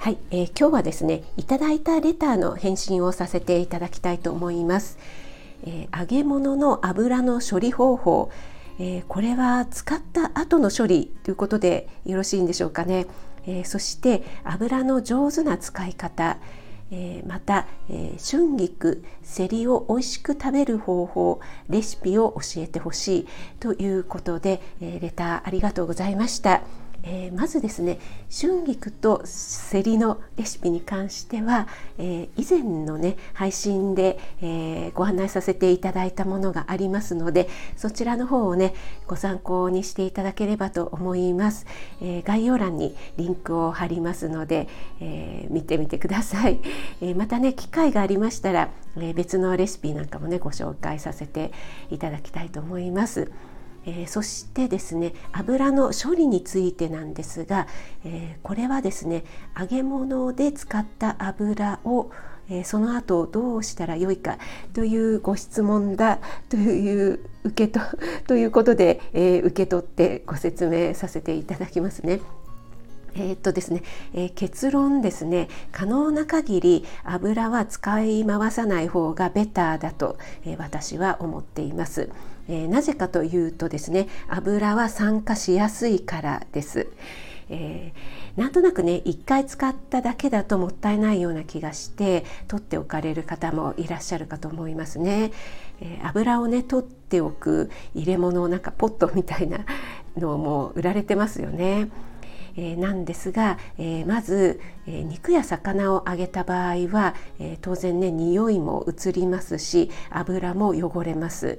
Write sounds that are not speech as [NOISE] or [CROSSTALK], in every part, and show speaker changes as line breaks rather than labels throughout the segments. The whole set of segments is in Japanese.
はい、えー、今日はですねいただいたレターの返信をさせていただきたいと思います、えー、揚げ物の油の処理方法、えー、これは使った後の処理ということでよろしいんでしょうかね、えそして油の上手な使い方。えー、また、えー、春菊セリを美味しく食べる方法レシピを教えてほしいということで、えー、レターありがとうございました。えー、まずですね春菊とセリのレシピに関しては、えー、以前のね配信で、えー、ご案内させていただいたものがありますのでそちらの方をねご参考にしていただければと思います、え概要欄にリンクを貼りますので、え見てみてください、えまたね機会がありましたら、え別のレシピなんかもねご紹介させていただきたいと思います。えー、そしてですね油の処理についてなんですが、えー、これはですね揚げ物で使った油をえ、その後どうしたらよいかというご質問だという受けと [LAUGHS] ということで、えー、受け取ってご説明させていただきますね。えー、っとですね、えー、結論ですね可能な限り油は使い回さない方がベターだと、え、私は思っています、えなぜかというとですね油は酸化しやすいからです、えなんとなくね1回使っただけだともったいないような気がして取っておかれる方もいらっしゃるかと思いますね、え油をね取っておく入れ物なんかポットみたいなのも売られてますよね。えー、なんですが、えー、まず、えー、肉や魚を揚げた場合は、え当然ね匂いも移りますし油も汚れます。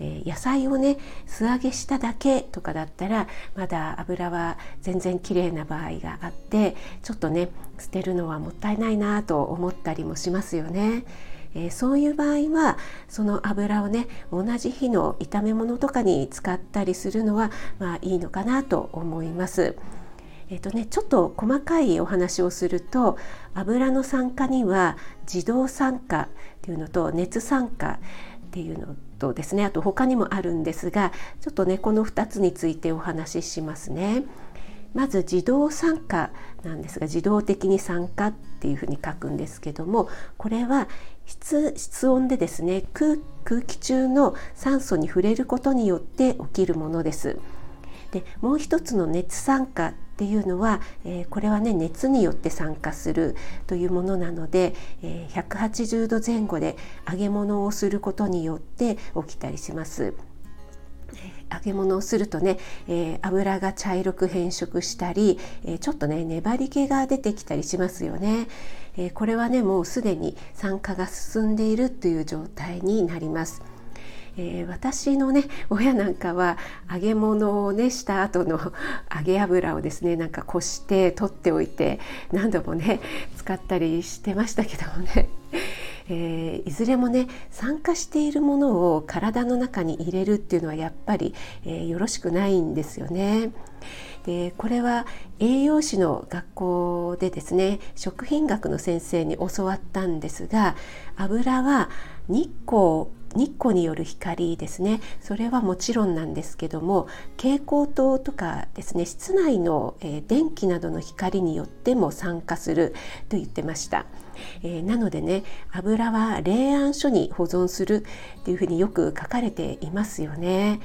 え野菜をね素揚げしただけとかだったらまだ油は全然綺麗な場合があってちょっとね捨てるのはもったいないなと思ったりもしますよね。えー、そういう場合はその油をね同じ日の炒め物とかに使ったりするのはまあいいのかなと思います。えーとね、ちょっと細かいお話をすると油の酸化には自動酸化っていうのと熱酸化っていうのとですねあと他にもあるんですがちょっとねこの2つについてお話ししますね。まず自動酸化なんですが自動的に酸化っていうふうに書くんですけどもこれは室室温でですね空気中の酸素に触れることによって起きるものです。でもう一つの熱酸化っていうのは、えー、これはね熱によって酸化するというものなので、えー、180度前後で揚げ物をすることによって起きたりします。揚げ物をするとね、えー、油が茶色く変色したり、えー、ちょっとね粘り気が出てきたりしますよね、えー、これはねもうすでに酸化が進んでいるという状態になりますえー、私のね親なんかは揚げ物をねした後の [LAUGHS] 揚げ油をですねなんかこして取っておいて何度もね使ったりしてましたけどもね。[LAUGHS] えー、いずれもね酸化しているものを体の中に入れるっていうのはやっぱり、えー、よろしくないんですよね。でこれは栄養士の学校でですね食品学の先生に教わったんですが油は日光日光による光ですねそれはもちろんなんですけども蛍光灯とかですね室内の、えー、電気などの光によっても酸化すると言ってました、えー、なのでね油は冷暗所に保存するというふうによく書かれていますよね。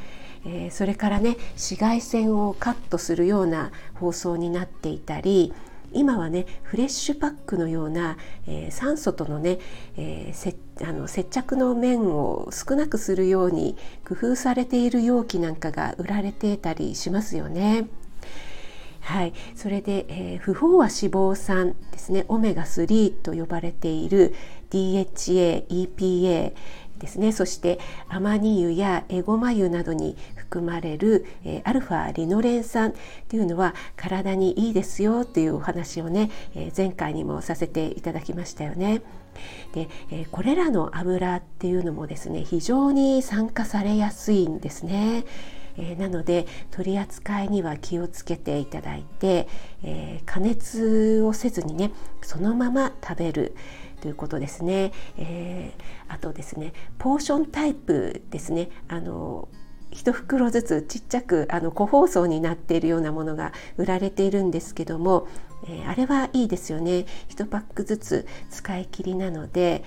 えー、それからね紫外線をカットするような包装になっていたり今はねフレッシュパックのような、えー、酸素とのね、えー、あの接着の面を少なくするように工夫されている容器なんかが売られてたりしますよね。はい、それで、えー、不飽和脂肪酸ですね。オメガ3と呼ばれている DHA、EPA ですね。そしてアマニ油やエゴマ油などに含まれる、えー、アルファリノレン酸っていうのは体にいいですよっていうお話をね、えー、前回にもさせていただきましたよね。で、えー、これらの油っていうのもですね非常に酸化されやすいんですね。えー、なので取り扱いには気をつけていただいて、えー、加熱をせずにねそのまま食べるということですね。えー、あとですねポーションタイプですねあの1袋ずつちっちゃくあの個包装になっているようなものが売られているんですけども、えー、あれはいいですよね。1パックずつ使い切りなので、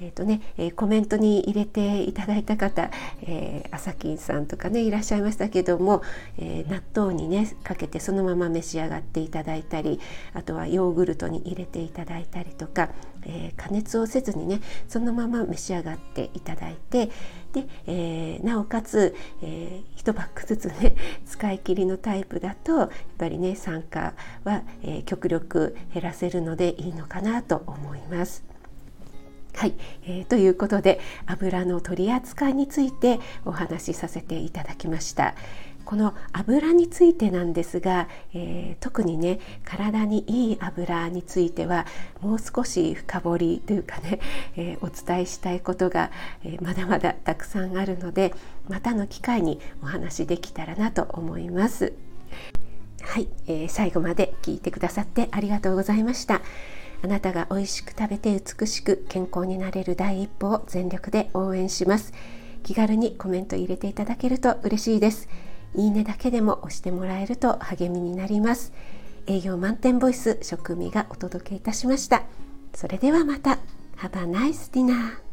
えーとねえー、コメントに入れていただいた方、えー、朝金さんとかねいらっしゃいましたけども、えー、納豆にねかけてそのまま召し上がっていただいたりあとはヨーグルトに入れていただいたりとか、え加熱をせずにねそのまま召し上がっていただいてで、えなおかつ、え1パックずつね [LAUGHS] 使い切りのタイプだとやっぱりね酸化は、え極力減らせるのでいいのかなと思います。はい、えー、ということで油の取り扱いについてお話しさせていただきました。この油についてなんですが、えー、特にね体にいい油についてはもう少し深掘りというかね、えー、お伝えしたいことが、えー、まだまだたくさんあるのでまたの機会にお話できたらなと思います。はい、えー、最後まで聞いてくださってありがとうございました。あなたが美味しく食べて美しく健康になれる第一歩を全力で応援します気軽にコメント入れていただけると嬉しいですいいねだけでも押してもらえると励みになります。営業満点ボイス食味がお届けいたしました。それではまた。Have a nice dinner.